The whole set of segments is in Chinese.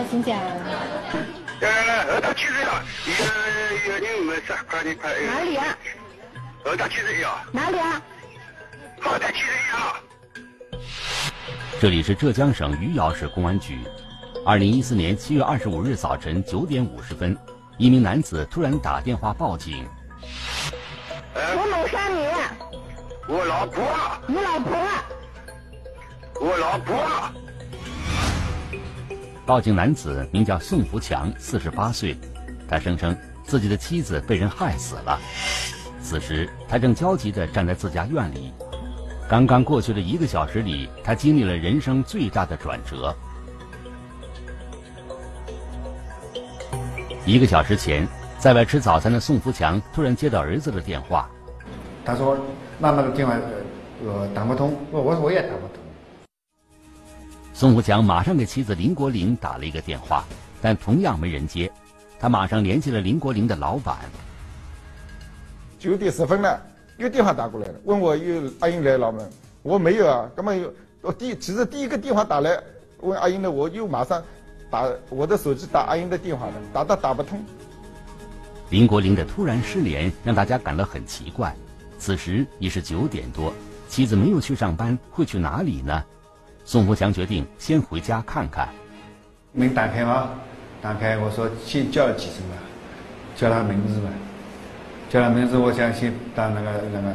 好，请讲。呃，二大七十呀，有有人问啥？快点快！哪里啊？二大七。哪里啊？二大七。这里是浙江省余姚市公安局。二零一四年七月二十五日早晨九点五十分，一名男子突然打电话报警。我谋杀你。我老婆。你老婆。我老婆。报警男子名叫宋福强，四十八岁。他声称自己的妻子被人害死了。此时他正焦急地站在自家院里。刚刚过去的一个小时里，他经历了人生最大的转折。一个小时前，在外吃早餐的宋福强突然接到儿子的电话。他说：“那那个电话呃打不通。”我我我也打不通。宋福强马上给妻子林国玲打了一个电话，但同样没人接。他马上联系了林国玲的老板。九点十分了。又电话打过来了，问我有阿英来了吗？我没有啊，根本有。我第其实第一个电话打来问阿英的，我又马上打我的手机打阿英的电话了，打到打不通。林国玲的突然失联让大家感到很奇怪。此时已是九点多，妻子没有去上班，会去哪里呢？宋福强决定先回家看看。门打开吗？打开，我说先叫几声吧，叫他名字吧。叫他名字，我想先把那个那个，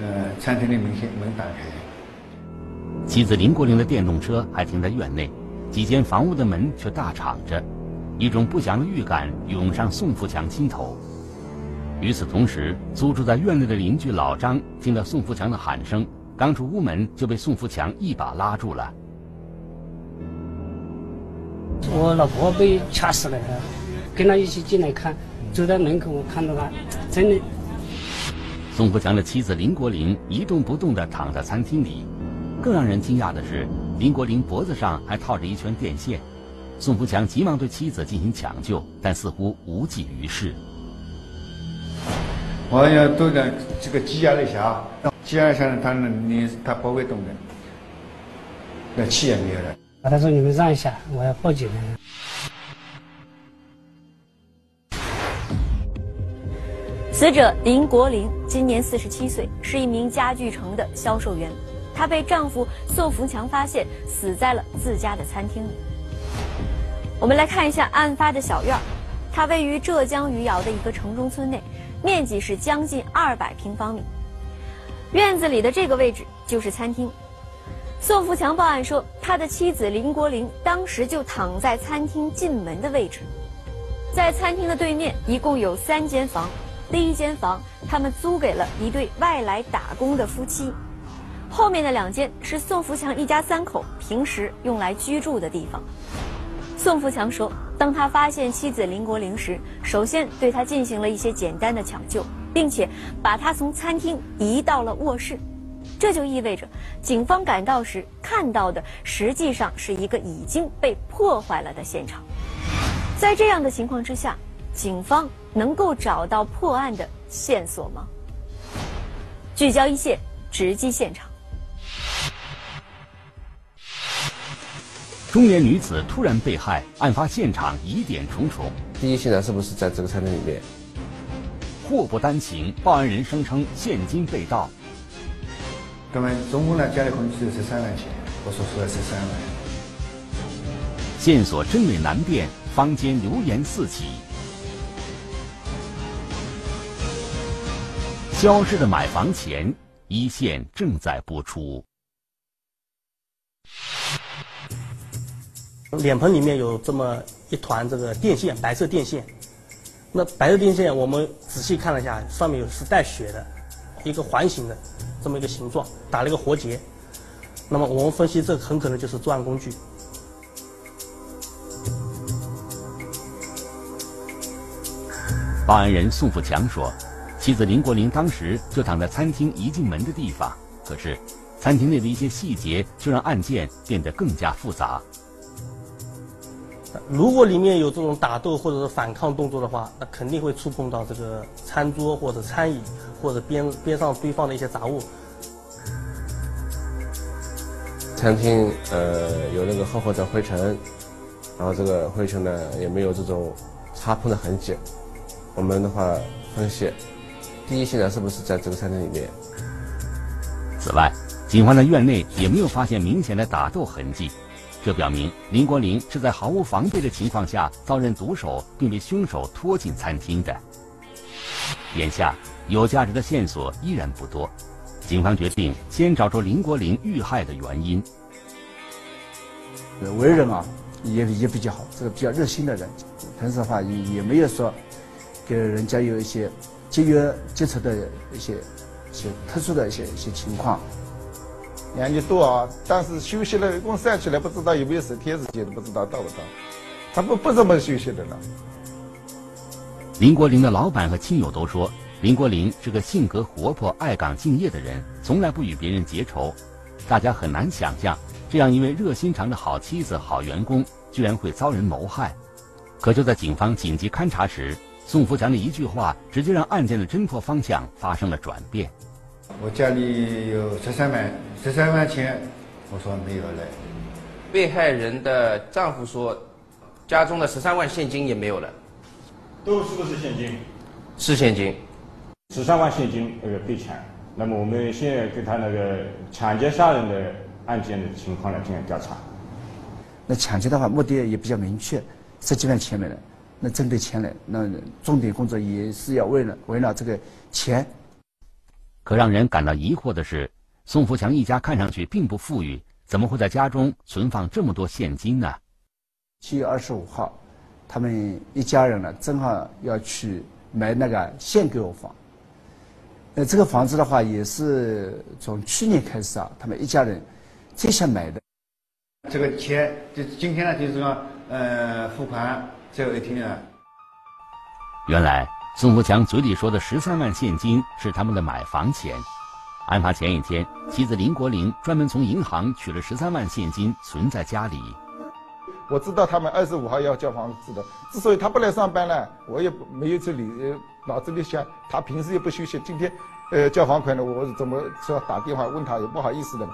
呃，餐厅的门先门打开。妻子林国玲的电动车还停在院内，几间房屋的门却大敞着，一种不祥的预感涌上宋富强心头。与此同时，租住在院内的邻居老张听到宋富强的喊声，刚出屋门就被宋福强一把拉住了。我老婆被掐死了，跟他一起进来看。走在门口，我看到他，真的。宋福强的妻子林国玲一动不动地躺在餐厅里，更让人惊讶的是，林国玲脖子上还套着一圈电线。宋福强急忙对妻子进行抢救，但似乎无济于事。我要都在这个挤压了一下，挤压一下，他你他不会动的，那气也没有了。他说：“你们让一下，我要报警了。”死者林国林今年四十七岁，是一名家具城的销售员。她被丈夫宋福强发现死在了自家的餐厅里。我们来看一下案发的小院儿，它位于浙江余姚的一个城中村内，面积是将近二百平方米。院子里的这个位置就是餐厅。宋福强报案说，他的妻子林国玲当时就躺在餐厅进门的位置。在餐厅的对面，一共有三间房。第一间房，他们租给了一对外来打工的夫妻；后面的两间是宋福强一家三口平时用来居住的地方。宋福强说，当他发现妻子林国玲时，首先对她进行了一些简单的抢救，并且把他从餐厅移到了卧室。这就意味着，警方赶到时看到的实际上是一个已经被破坏了的现场。在这样的情况之下。警方能够找到破案的线索吗？聚焦一线，直击现场。中年女子突然被害，案发现场疑点重重。第一现场是不是在这个餐厅里面？祸不单行，报案人声称现金被盗。哥们，总共呢家里可能只有十三万钱，我说出来十三万。线索真伪难辨，坊间流言四起。消失的买房钱，一线正在播出。脸盆里面有这么一团这个电线，白色电线。那白色电线，我们仔细看了一下，上面有是带血的，一个环形的这么一个形状，打了一个活结。那么我们分析，这很可能就是作案工具。报案人宋富强说。妻子林国玲当时就躺在餐厅一进门的地方，可是，餐厅内的一些细节就让案件变得更加复杂。如果里面有这种打斗或者是反抗动作的话，那肯定会触碰到这个餐桌或者餐椅或者边边上堆放的一些杂物。餐厅呃有那个厚厚的灰尘，然后这个灰尘呢也没有这种擦碰的痕迹。我们的话分析，第一现场是不是在这个餐厅里面？此外，警方在院内也没有发现明显的打斗痕迹，这表明林国林是在毫无防备的情况下遭人毒手，并被凶手拖进餐厅的。眼下，有价值的线索依然不多，警方决定先找出林国林遇害的原因。为人啊，也也比较好，这个比较热心的人，平时的话也也没有说给人家有一些节约接触的一些一些特殊的一些一些情况。两年多啊，但是休息了，一共算起来不知道有没有十天时间，都不知道到不到。他不不怎么休息的了。林国林的老板和亲友都说，林国林是个性格活泼、爱岗敬业的人，从来不与别人结仇。大家很难想象，这样一位热心肠的好妻子、好员工，居然会遭人谋害。可就在警方紧急勘查时，宋福强的一句话，直接让案件的侦破方向发生了转变。我家里有十三万，十三万钱，我说没有了。被害人的丈夫说，家中的十三万现金也没有了。都是不是现金？是现金。十三万现金那个被抢，那么我们现在对他那个抢劫杀人的案件的情况来进行调查。那抢劫的话，目的也比较明确，十几万钱没了。那针对钱来，那重点工作也是要为了围绕这个钱。可让人感到疑惑的是，宋福强一家看上去并不富裕，怎么会在家中存放这么多现金呢？七月二十五号，他们一家人呢，正好要去买那个现购房。呃，这个房子的话，也是从去年开始啊，他们一家人最想买的。这个钱就今天呢，就是说，呃，付款最后一天啊。原来宋福强嘴里说的十三万现金是他们的买房钱。案发前一天，妻子林国林专门从银行取了十三万现金存在家里。我知道他们二十五号要交房子的，之所以他不来上班呢，我也没有这理，脑子里想他平时也不休息，今天，呃，交房款呢，我怎么说打电话问他也不好意思的。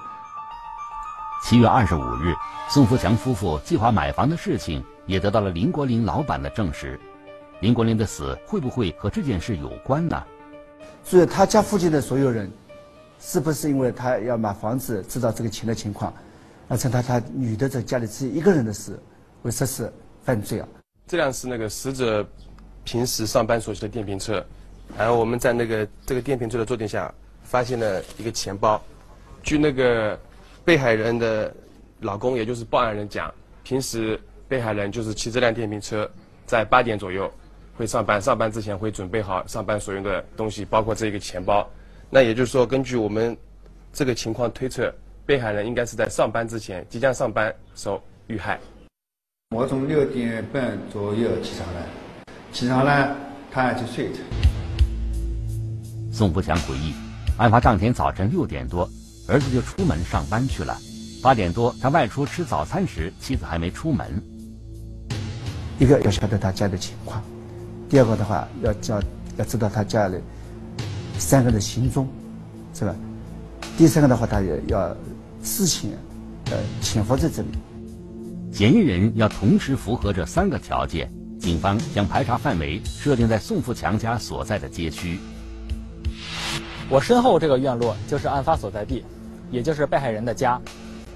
七月二十五日，宋福强夫妇计划买房的事情也得到了林国林老板的证实。林国林的死会不会和这件事有关呢？所以他家附近的所有人，是不是因为他要买房子知道这个钱的情况，而趁他他女的在家里自己一个人的事，为实施犯罪啊？这辆是那个死者平时上班所骑的电瓶车，然后我们在那个这个电瓶车的坐垫下发现了一个钱包。据那个被害人的老公，也就是报案人讲，平时被害人就是骑这辆电瓶车，在八点左右会上班，上班之前会准备好上班所用的东西，包括这个钱包。那也就是说，根据我们这个情况推测，被害人应该是在上班之前，即将上班时候遇害。我从六点半左右起床了，起床了，他还去睡着。宋福强回忆，案发当天早晨六点多，儿子就出门上班去了。八点多，他外出吃早餐时，妻子还没出门。一个要晓得他家的情况，第二个的话要叫要知道他家里三个人的行踪，是吧？第三个的话，他也要事情呃潜伏在这里。嫌疑人要同时符合这三个条件，警方将排查范围设定在宋富强家所在的街区。我身后这个院落就是案发所在地，也就是被害人的家。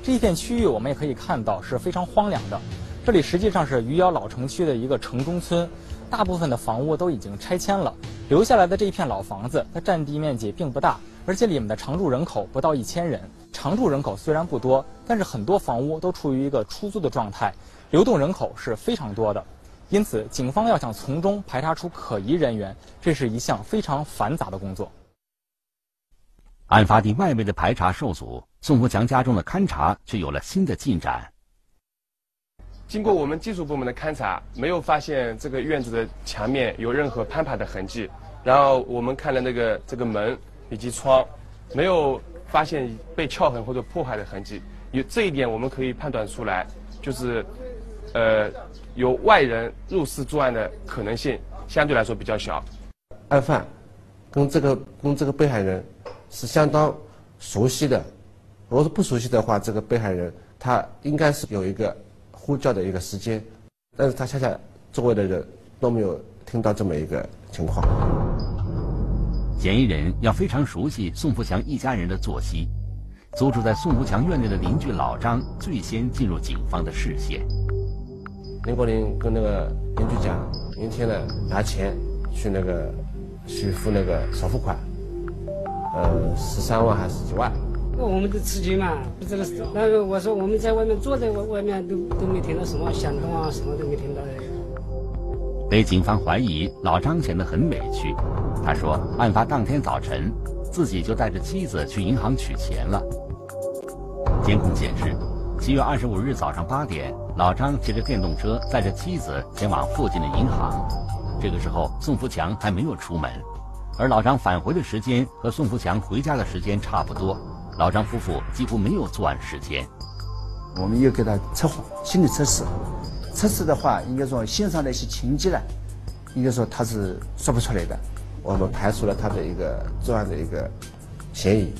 这一片区域我们也可以看到是非常荒凉的。这里实际上是余姚老城区的一个城中村，大部分的房屋都已经拆迁了，留下来的这一片老房子，它占地面积并不大，而且里面的常住人口不到一千人。常住人口虽然不多，但是很多房屋都处于一个出租的状态，流动人口是非常多的。因此，警方要想从中排查出可疑人员，这是一项非常繁杂的工作。案发地外围的排查受阻，宋福强家中的勘查却有了新的进展。经过我们技术部门的勘查，没有发现这个院子的墙面有任何攀爬的痕迹。然后我们看了那个这个门以及窗，没有发现被撬痕或者破坏的痕迹。有这一点，我们可以判断出来，就是呃有外人入室作案的可能性相对来说比较小。案犯跟这个跟这个被害人是相当熟悉的。如果是不熟悉的话，这个被害人他应该是有一个呼叫的一个时间，但是他恰恰周围的人都没有听到这么一个情况。嫌疑人要非常熟悉宋福强一家人的作息，租住在宋福强院内的邻居老张最先进入警方的视线。林国林跟那个邻居讲，明天呢拿钱去那个去付那个首付款，呃，十三万还是几万？我们的吃惊嘛，不知道是。那个我说我们在外面坐在外外面都都没听到什么响动啊，什么都没听到的。被警方怀疑，老张显得很委屈。他说，案发当天早晨，自己就带着妻子去银行取钱了。监控显示，七月二十五日早上八点，老张骑着电动车载着妻子前往附近的银行。这个时候，宋福强还没有出门，而老张返回的时间和宋福强回家的时间差不多。老张夫妇几乎没有作案时间。我们又给他测谎，心理测试。测试的话，应该说线上的一些情节呢，应该说他是说不出来的。我们排除了他的一个作案的一个嫌疑。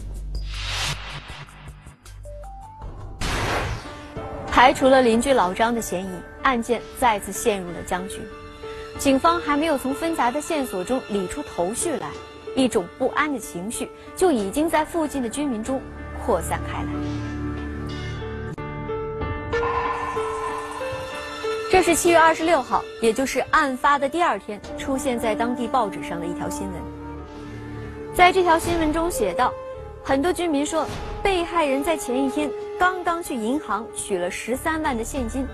排除了邻居老张的嫌疑，案件再次陷入了僵局。警方还没有从纷杂的线索中理出头绪来，一种不安的情绪就已经在附近的居民中扩散开来。这是七月二十六号，也就是案发的第二天，出现在当地报纸上的一条新闻。在这条新闻中写道，很多居民说，被害人在前一天刚刚去银行取了十三万的现金，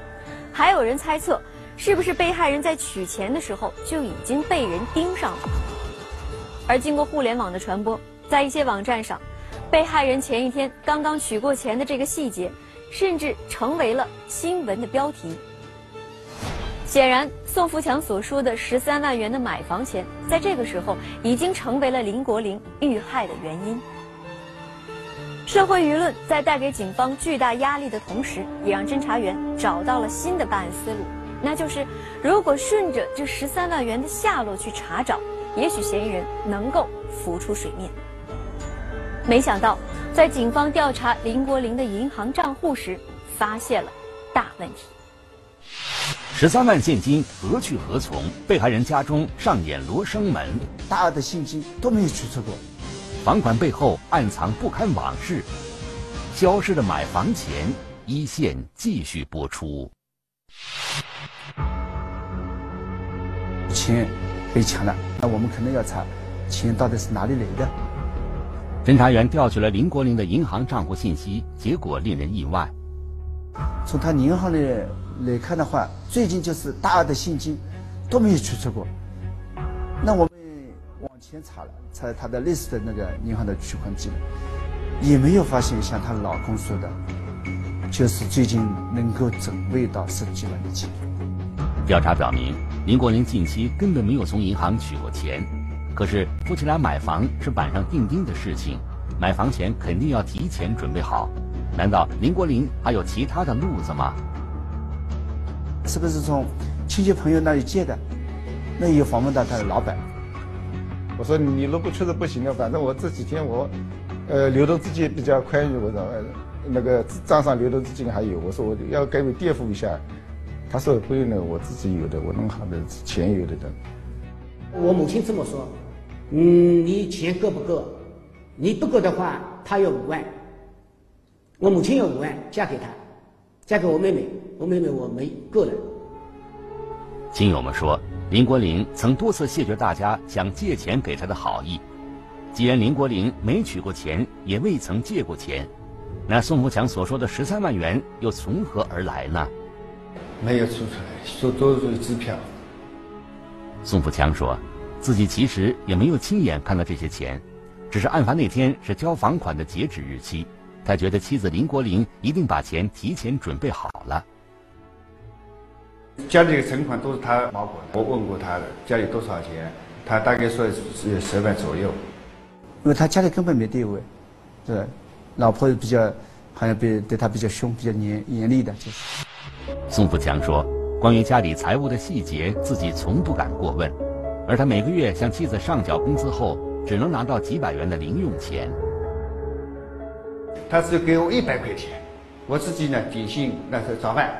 还有人猜测，是不是被害人在取钱的时候就已经被人盯上了。而经过互联网的传播，在一些网站上，被害人前一天刚刚取过钱的这个细节，甚至成为了新闻的标题。显然，宋福强所说的十三万元的买房钱，在这个时候已经成为了林国林遇害的原因。社会舆论在带给警方巨大压力的同时，也让侦查员找到了新的办案思路，那就是如果顺着这十三万元的下落去查找，也许嫌疑人能够浮出水面。没想到，在警方调查林国林的银行账户时，发现了大问题。十三万现金何去何从？被害人家中上演罗生门，大额的现金都没有取出过。房款背后暗藏不堪往事，消失的买房钱，一线继续播出。钱被抢了，那我们肯定要查，钱到底是哪里来的？侦查员调取了林国林的银行账户信息，结果令人意外。从他银行的。来看的话，最近就是大额的现金都没有取出过。那我们往前查了，查他的类似的那个银行的取款记录，也没有发现像她老公说的，就是最近能够准备到十几万的钱。调查表明，林国林近期根本没有从银行取过钱。可是夫妻俩买房是板上钉钉的事情，买房前肯定要提前准备好。难道林国林还有其他的路子吗？是不是从亲戚朋友那里借的？那也访问到他的老板。我说你如果确实不行的，反正我这几天我，呃，流动资金比较宽裕，我说那个账上流动资金还有，我说我要给你垫付一下。他说不用了，我自己有的，我弄好的钱有的的。我母亲这么说，嗯，你钱够不够？你不够的话，他要五万。我母亲要五万，嫁给他。嫁给我妹妹，我妹妹我没够了。亲友们说，林国林曾多次谢绝大家想借钱给他的好意。既然林国林没取过钱，也未曾借过钱，那宋福强所说的十三万元又从何而来呢？没有出出来，说都是支票。宋富强说，自己其实也没有亲眼看到这些钱，只是案发那天是交房款的截止日期。他觉得妻子林国玲一定把钱提前准备好了。家里的存款都是他保管的。我问过他的家里多少钱，他大概说是十万左右。因为他家里根本没地位，对，老婆比较好像比对他比较凶，比较严严厉的，就是。宋富强说：“关于家里财务的细节，自己从不敢过问，而他每个月向妻子上缴工资后，只能拿到几百元的零用钱。”他只给我一百块钱，我自己呢点心那是早饭、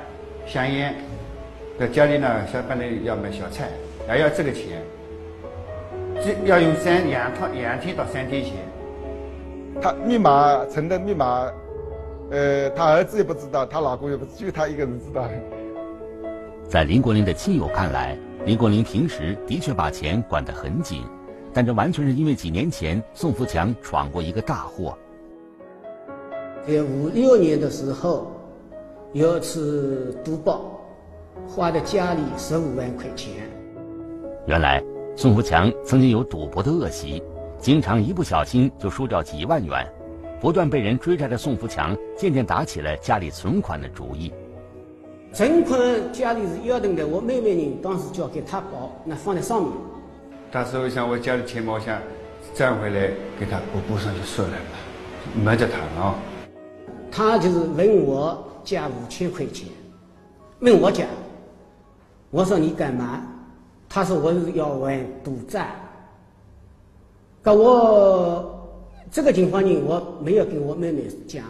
香烟，在家里呢，下班了要买小菜，还要这个钱，这要用三两套两天到三天钱。他密码存的密码，呃，他儿子也不知道，他老公也不知道，就他一个人知道。在林国林的亲友看来，林国林平时的确把钱管得很紧，但这完全是因为几年前宋福强闯过一个大祸。在五六年的时候，有一次赌博。花的家里十五万块钱。原来宋福强曾经有赌博的恶习，经常一不小心就输掉几万元。不断被人追债的宋福强，渐渐打起了家里存款的主意。存款家里是要等的，我妹妹呢，当时交给他保，那放在上面。到时我想我家里钱我想赚回来给他我补上就算了，没得谈啊。他就是问我借五千块钱，问我借。我说你干嘛？他说我是要玩赌债。可我这个情况呢，我没有跟我妹妹讲。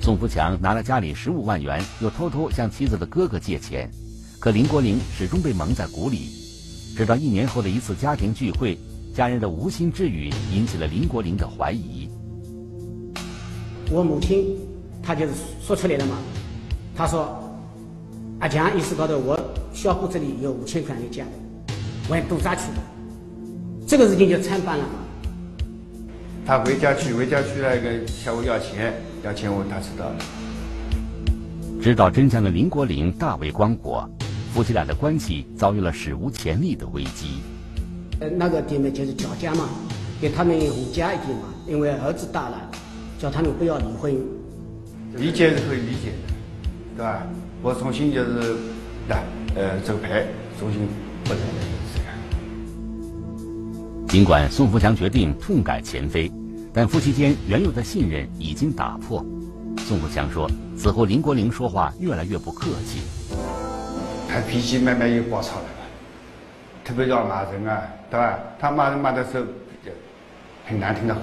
宋福强拿了家里十五万元，又偷偷向妻子的哥哥借钱，可林国玲始终被蒙在鼓里。直到一年后的一次家庭聚会，家人的无心之语引起了林国玲的怀疑。我母亲，她就是说出来了嘛。她说：“阿强意识到的我。”小姑这里有五千块钱借的，玩赌债去了，这个事情就参办了嘛。他回家去，回家去那个向我要钱，要钱我他知道了。知道真相的林国林大为光火，夫妻俩的关系遭遇了史无前例的危机。呃，那个弟妹就是叫家嘛，给他们哄家一点嘛，因为儿子大了，叫他们不要离婚。理解是可以理解的，对吧？我重新就是，对。呃，走牌重新不来了，这样。尽管宋福强决定痛改前非，但夫妻间原有的信任已经打破。宋福强说：“此后林国玲说话越来越不客气，他脾气慢慢又暴躁了，特别要骂人啊，对吧？他骂人骂的时候很难听的话，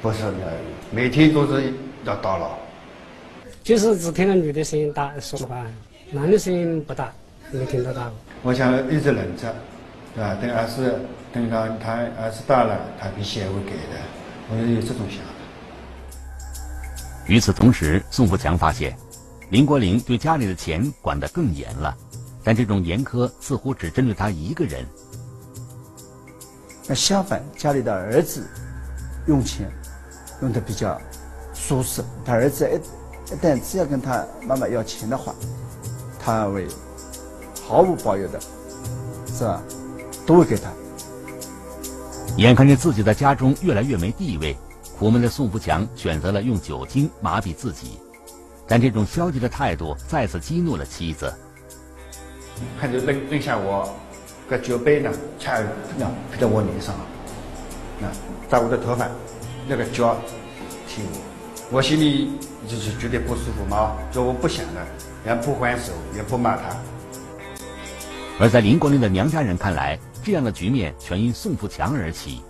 不是每天都是要叨唠。就是只听到女的声音大说话。”男的声音不大，没听得到。我想一直忍着，对吧？等儿子等到他儿子大了，他脾气也会改的。我有这种想法。与此同时，宋富强发现，林国林对家里的钱管得更严了，但这种严苛似乎只针对他一个人。那相反，家里的儿子用钱用的比较舒适。他儿子一一旦只要跟他妈妈要钱的话，他会毫无保留的，是吧？都会给他。眼看着自己在家中越来越没地位，苦闷的宋福强选择了用酒精麻痹自己，但这种消极的态度再次激怒了妻子。看着扔扔下我，个酒杯呢，恰那拍在我脸上，那在我的头发，那个脚踢我，我心里就是觉得不舒服嘛，就我不想了。也不还手，也不骂他。而在林国林的娘家人看来，这样的局面全因宋富强而起。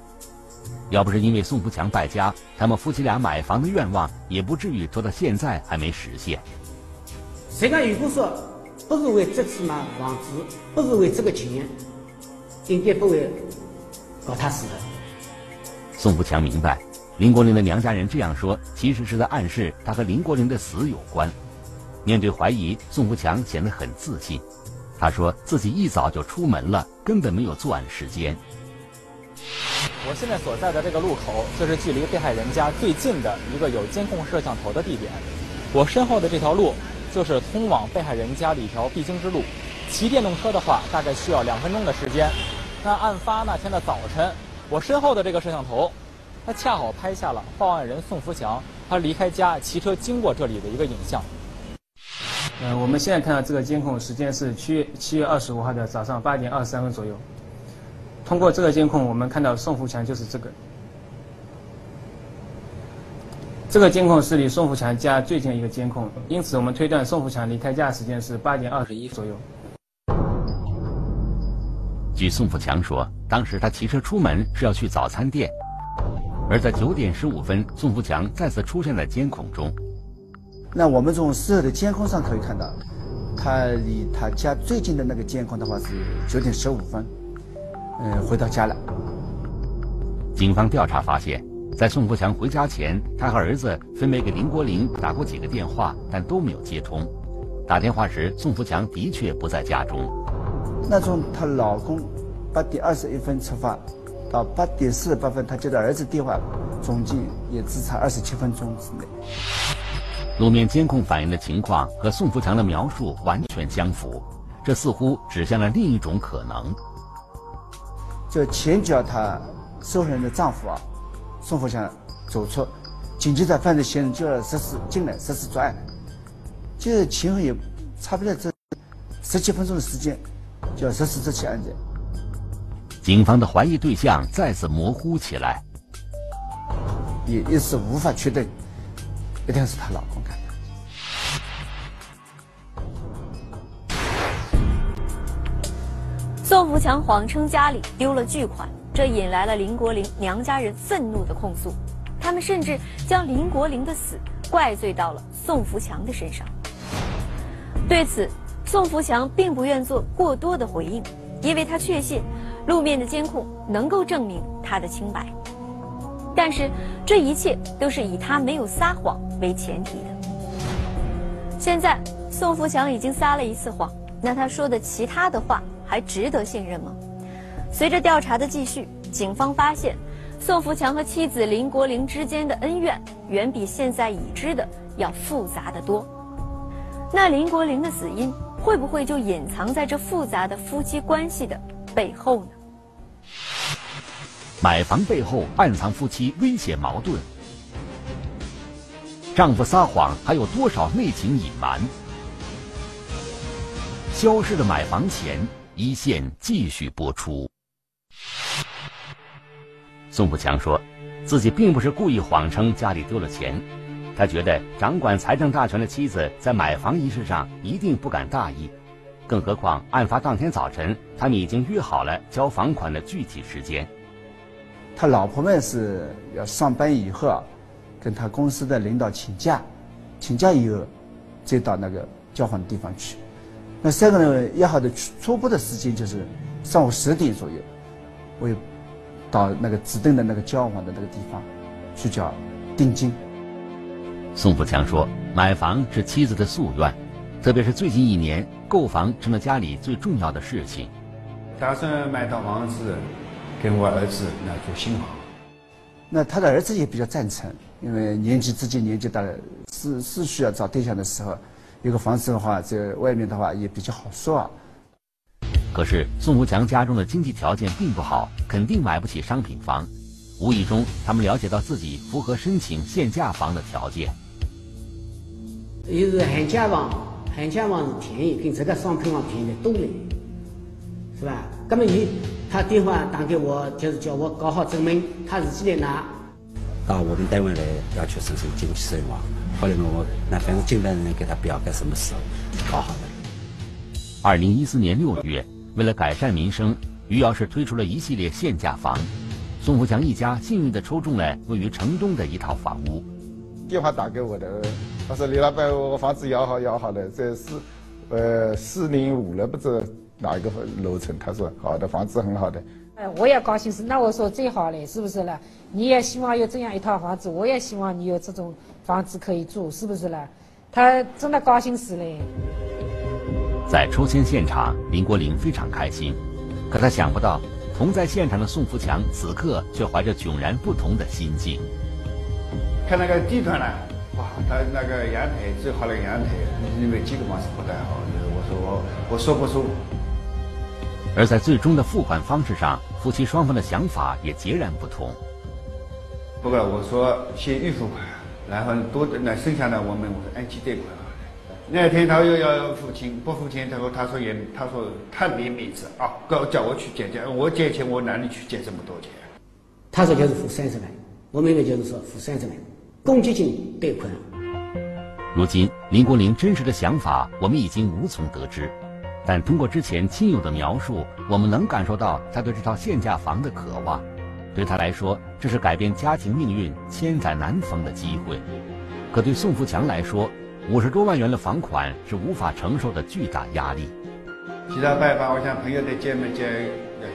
要不是因为宋富强败家，他们夫妻俩买房的愿望也不至于拖到现在还没实现。谁敢如果说不是为这次买房子，不是为这个钱，应该不会搞他死的。宋富强明白，林国林的娘家人这样说，其实是在暗示他和林国林的死有关。面对怀疑，宋富强显得很自信。他说自己一早就出门了，根本没有作案时间。我现在所在的这个路口，就是距离被害人家最近的一个有监控摄像头的地点。我身后的这条路，就是通往被害人家的一条必经之路。骑电动车的话，大概需要两分钟的时间。那案发那天的早晨，我身后的这个摄像头，它恰好拍下了报案人宋福强他离开家骑车经过这里的一个影像。呃，我们现在看到这个监控时间是七月七月二十五号的早上八点二十三分左右。通过这个监控，我们看到宋福强就是这个。这个监控是离宋福强家最近的一个监控，因此我们推断宋福强离开家时间是八点二十一左右。据宋福强说，当时他骑车出门是要去早餐店，而在九点十五分，宋福强再次出现在监控中。那我们从事后的监控上可以看到，他离他家最近的那个监控的话是九点十五分，嗯，回到家了。警方调查发现，在宋福强回家前，他和儿子分别给林国林打过几个电话，但都没有接通。打电话时，宋福强的确不在家中。那从她老公八点二十一分出发，到八点四十八分，她接到儿子电话，总计也只差二十七分钟之内。路面监控反映的情况和宋福强的描述完全相符，这似乎指向了另一种可能。就前脚他受害人的丈夫啊，宋福强走出，紧接着犯罪嫌疑人就要实施进来实施作案，就是前后也差不多这十几分钟的时间。就要实施这起案件，警方的怀疑对象再次模糊起来，也一时无法确定，一定是她老公干的。宋福强谎称家里丢了巨款，这引来了林国林娘家人愤怒的控诉，他们甚至将林国林的死怪罪到了宋福强的身上。对此。宋福强并不愿做过多的回应，因为他确信路面的监控能够证明他的清白。但是这一切都是以他没有撒谎为前提的。现在宋福强已经撒了一次谎，那他说的其他的话还值得信任吗？随着调查的继续，警方发现宋福强和妻子林国玲之间的恩怨远比现在已知的要复杂的多。那林国玲的死因？会不会就隐藏在这复杂的夫妻关系的背后呢？买房背后暗藏夫妻危险矛盾，丈夫撒谎还有多少内情隐瞒？消失的买房钱，一线继续播出。宋富强说，自己并不是故意谎称家里丢了钱。他觉得掌管财政大权的妻子在买房一事上一定不敢大意，更何况案发当天早晨，他们已经约好了交房款的具体时间。他老婆们是要上班以后，跟他公司的领导请假，请假以后再到那个交换的地方去。那三个人约好的初初步的时间就是上午十点左右，我又到那个指定的那个交房的那个地方去交定金。宋富强说：“买房是妻子的夙愿，特别是最近一年，购房成了家里最重要的事情。打算买套房子，跟我儿子那做新房。那他的儿子也比较赞成，因为年纪自己年纪大了，是是需要找对象的时候，有个房子的话，在外面的话也比较好说啊。可是宋福强家中的经济条件并不好，肯定买不起商品房。无意中，他们了解到自己符合申请限价房的条件。”又是限价房，限价房是便宜，跟这个商品房便宜的多了，是吧？那么你他电话打给我，就是叫我搞好证明，他自己来拿。到我们单位来要求申请经济适用房，后来我那反正尽量能给他表个什么时候搞好的。二零一四年六月，为了改善民生，余姚市推出了一系列限价房，宋福强一家幸运地抽中了位于城东的一套房屋。电话打给我的，他说李老板，我房子摇好摇好了，在四，呃四零五了，不知道哪一个楼层。他说好的，房子很好的。哎，我也高兴死。那我说最好嘞，是不是了？你也希望有这样一套房子，我也希望你有这种房子可以住，是不是呢？他真的高兴死嘞。在抽签现场，林国林非常开心，可他想不到，同在现场的宋福强此刻却怀着迥然不同的心境。看那个地段呢，哇，他那个阳台最好的阳台，因为几个房是不太好。我说我我说不出。而在最终的付款方式上，夫妻双方的想法也截然不同。不过我说先预付款，然后多那剩下的我们我说按期贷款。那天他又要付钱，不付钱，他说他说也他说他没面子啊，叫叫我去借钱，我借钱我哪里去借这么多钱？他说就是付三十万，我妹妹就是说付三十万。公积金贷款。如今林国林真实的想法，我们已经无从得知，但通过之前亲友的描述，我们能感受到他对这套限价房的渴望。对他来说，这是改变家庭命运千载难逢的机会；可对宋福强来说，五十多万元的房款是无法承受的巨大压力。其他办法，我想朋友在见面见？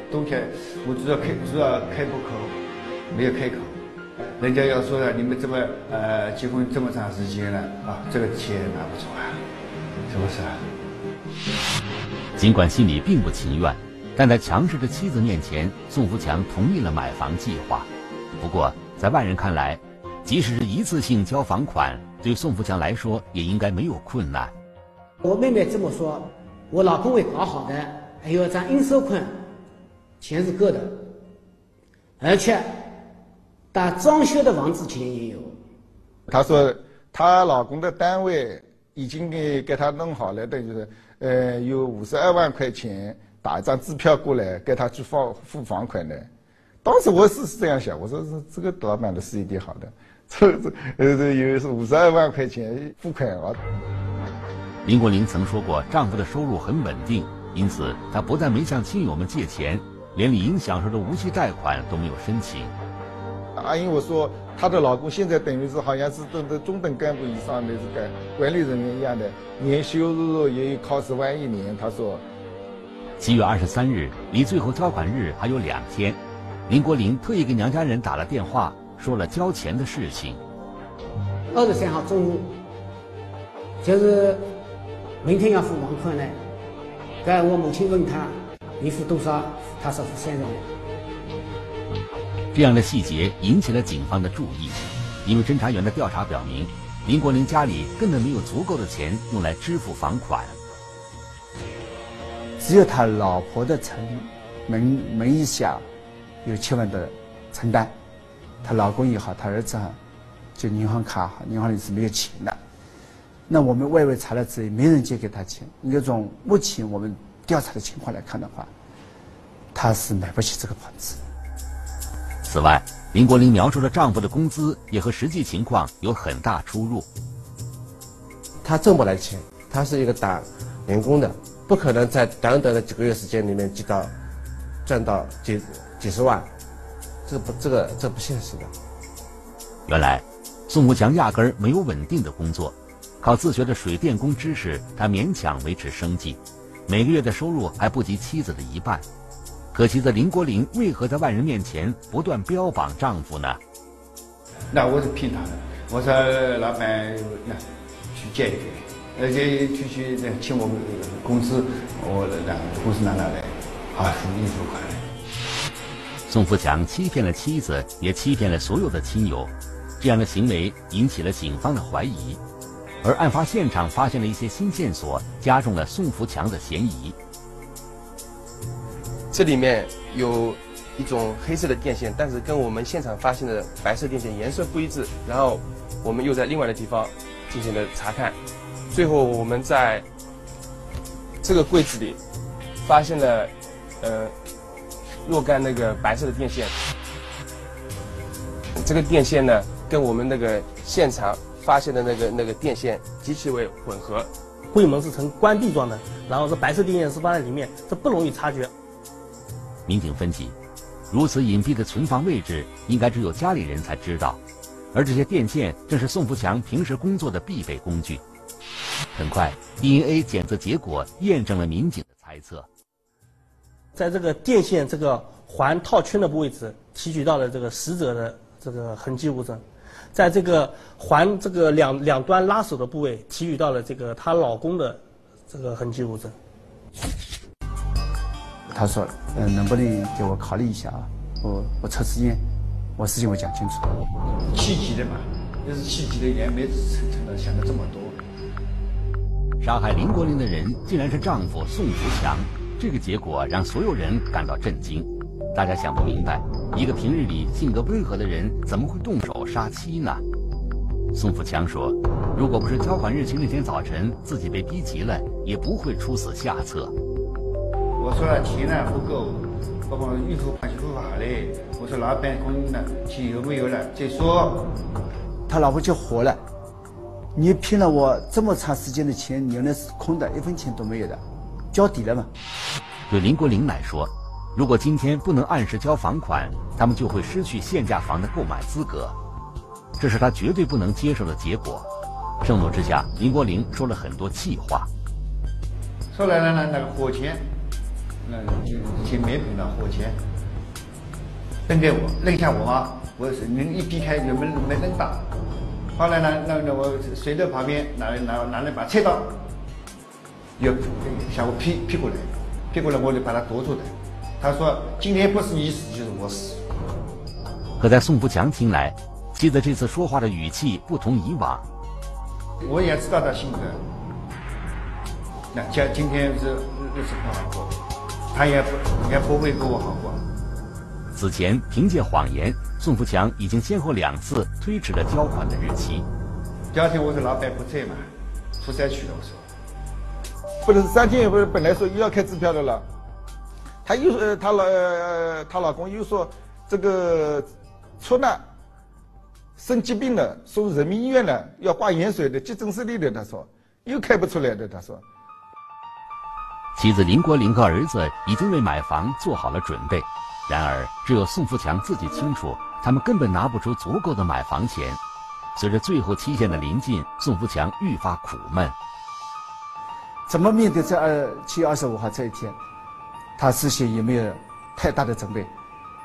冬天我主要开主要开不口，没有开口。人家要说了，你们这么呃结婚这么长时间了啊，这个钱拿不出啊，是不是？尽管心里并不情愿，但在强势的妻子面前，宋福强同意了买房计划。不过，在外人看来，即使是一次性交房款，对宋福强来说也应该没有困难。我妹妹这么说，我老公会搞好的，还有张应收款，钱是够的，而且。打装修的房子钱也有。她说，她老公的单位已经给给她弄好了，等于是，呃，有五十二万块钱，打一张支票过来给他去付付房款的。当时我是是这样想，我说是这个老板的是一点好的，这这呃这有是五十二万块钱付款啊。林国林曾说过，丈夫的收入很稳定，因此她不但没向亲友们借钱，连李英享受的无息贷款都没有申请。阿英，我说她的老公现在等于是好像是等的中等干部以上的这个管理人员一样的，年收入也有靠十万一年。他说，七月二十三日离最后交款日还有两天，林国林特意给娘家人打了电话，说了交钱的事情。二十三号中午，就是明天要付房款呢。该我母亲问他，你付多少？他说付三十万。这样的细节引起了警方的注意，因为侦查员的调查表明，林国林家里根本没有足够的钱用来支付房款。只有他老婆的承门门一下有七万的承担，他老公也好，他儿子哈，就银行卡，银行里是没有钱的。那我们外围查了之后，没人借给他钱。应该从目前我们调查的情况来看的话，他是买不起这个房子。此外，林国林描述的丈夫的工资也和实际情况有很大出入。他挣不来钱，他是一个打零工的，不可能在短短的几个月时间里面积到赚到几几十万，这不这个这不现实的。原来，宋国强压根儿没有稳定的工作，靠自学的水电工知识，他勉强维持生计，每个月的收入还不及妻子的一半。可惜的林国林为何在外人面前不断标榜丈夫呢？那我是骗他的。我说老板，那去借一点，而且去去请我工资，我那工资拿拿来，啊，付一付款。宋福强欺骗了妻子，也欺骗了所有的亲友，这样的行为引起了警方的怀疑，而案发现场发现了一些新线索，加重了宋福强的嫌疑。这里面有一种黑色的电线，但是跟我们现场发现的白色电线颜色不一致。然后我们又在另外的地方进行了查看，最后我们在这个柜子里发现了呃若干那个白色的电线。这个电线呢，跟我们那个现场发现的那个那个电线极其为混合。柜门是呈关闭状的，然后这白色电线是放在里面，这不容易察觉。民警分析，如此隐蔽的存放位置，应该只有家里人才知道，而这些电线正是宋福强平时工作的必备工具。很快，DNA 检测结果验证了民警的猜测，在这个电线这个环套圈的部位提取到了这个死者的这个痕迹物证，在这个环这个两两端拉手的部位提取到了这个她老公的这个痕迹物证。他说：“嗯，能不能给我考虑一下啊？我我抽时间，我事情我讲清楚。气急的嘛，那是气急的，也没成成的想的这么多。杀害林国林的人竟然是丈夫宋福强，这个结果让所有人感到震惊。大家想不明白，一个平日里性格温和的人怎么会动手杀妻呢？”宋福强说：“如果不是交款日期那天早晨自己被逼急了，也不会出此下策。”我说了钱呢不够，包括预付款、预付好嘞。我说老板，工呢钱有没有了？再说，他老婆就火了。你骗了我这么长时间的钱，原来是空的，一分钱都没有的，交底了嘛？对林国林来说，如果今天不能按时交房款，他们就会失去限价房的购买资格，这是他绝对不能接受的结果。盛怒之下，林国林说了很多气话。说来了来，那个火钳，那就以前没碰到火钳，扔给我，扔下我妈，我人一避开就没没扔到。后来呢，那那我随着旁边拿来拿拿了把菜刀，又向我劈劈过来，劈过来我就把他夺出来。他说：“今天不是你死就是我死。”可在宋福强听来，记得这次说话的语气不同以往。我也知道他性格，那今今天是日子不好过，他也不也不会跟我好过。此前凭借谎言，宋福强已经先后两次推迟了交款的日期。第二天我说老板不在嘛，出差去了。我说，不是三天不是本来说又要开支票的了，他又呃他老她老公又说这个出纳生疾病了，送人民医院了，要挂盐水的急诊室里的，他说又开不出来的，他说。妻子林国林和儿子已经为买房做好了准备。然而，只有宋富强自己清楚，他们根本拿不出足够的买房钱。随着最后期限的临近，宋富强愈发苦闷。怎么面对这二七月二十五号这一天？他事先也没有太大的准备，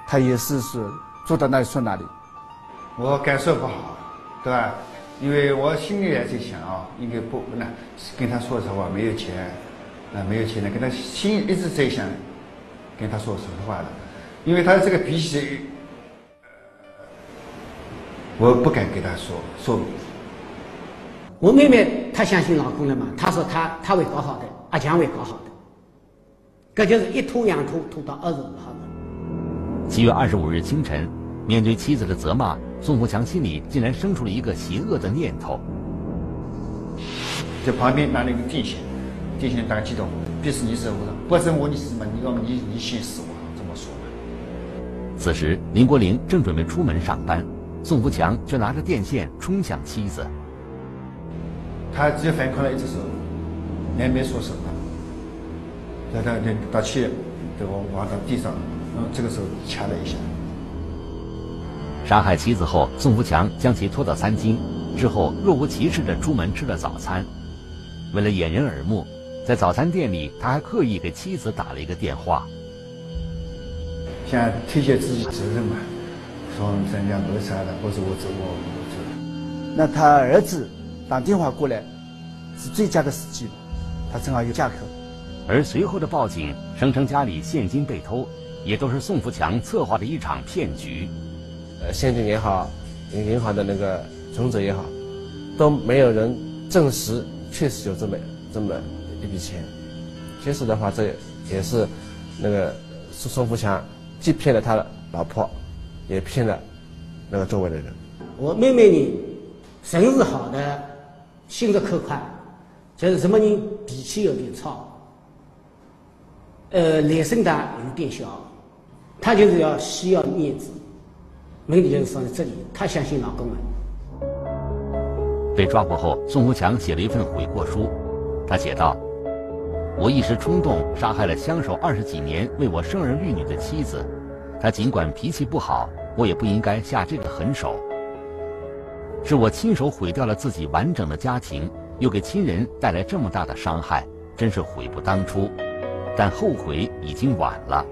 他也是说坐到哪里说哪里。我感受不好，对吧？因为我心里也在想啊，应该不那跟他说实话，没有钱，啊没有钱了，跟他心一直在想，跟他说实话的。因为他这个脾气，我不敢跟他说说明。我妹妹她相信老公了嘛？她说她她会搞好的，阿强会搞好的。这就是一拖两拖，拖到二十五号了。七月二十五日清晨，面对妻子的责骂，宋福强心里竟然生出了一个邪恶的念头。在旁边拿了一个电线，电线打个激动，必是你死我了，不是我你死嘛？你要你你先死我，这么说。此时，林国林正准备出门上班，宋福强却拿着电线冲向妻子。他只有反抗了一只手，也没说什么。他他他打气，给我往到地上，然后，这个时候掐了一下。杀害妻子后，宋福强将其拖到餐厅，之后若无其事地出门吃了早餐。为了掩人耳目，在早餐店里，他还刻意给妻子打了一个电话。想推卸自己责任嘛，说人家谋杀的，不是我走我我做。那他儿子打电话过来，是最佳的时机，他正好有借口。而随后的报警，声称家里现金被偷，也都是宋福强策划的一场骗局。呃，现金也好，银行的那个存折也好，都没有人证实确实有这么这么一笔钱。其实的话，这也是那个宋宋福强。既骗了他的老婆，也骗了那个周围的人。我妹妹呢，人是好的，性格可快，就是什么人脾气有点糙，呃，脸生大有点小，她就是要需要面子。问题就是放在这里，她相信老公了。被抓获后，宋福强写了一份悔过书，他写道。我一时冲动，杀害了相守二十几年、为我生儿育女的妻子。她尽管脾气不好，我也不应该下这个狠手。是我亲手毁掉了自己完整的家庭，又给亲人带来这么大的伤害，真是悔不当初。但后悔已经晚了。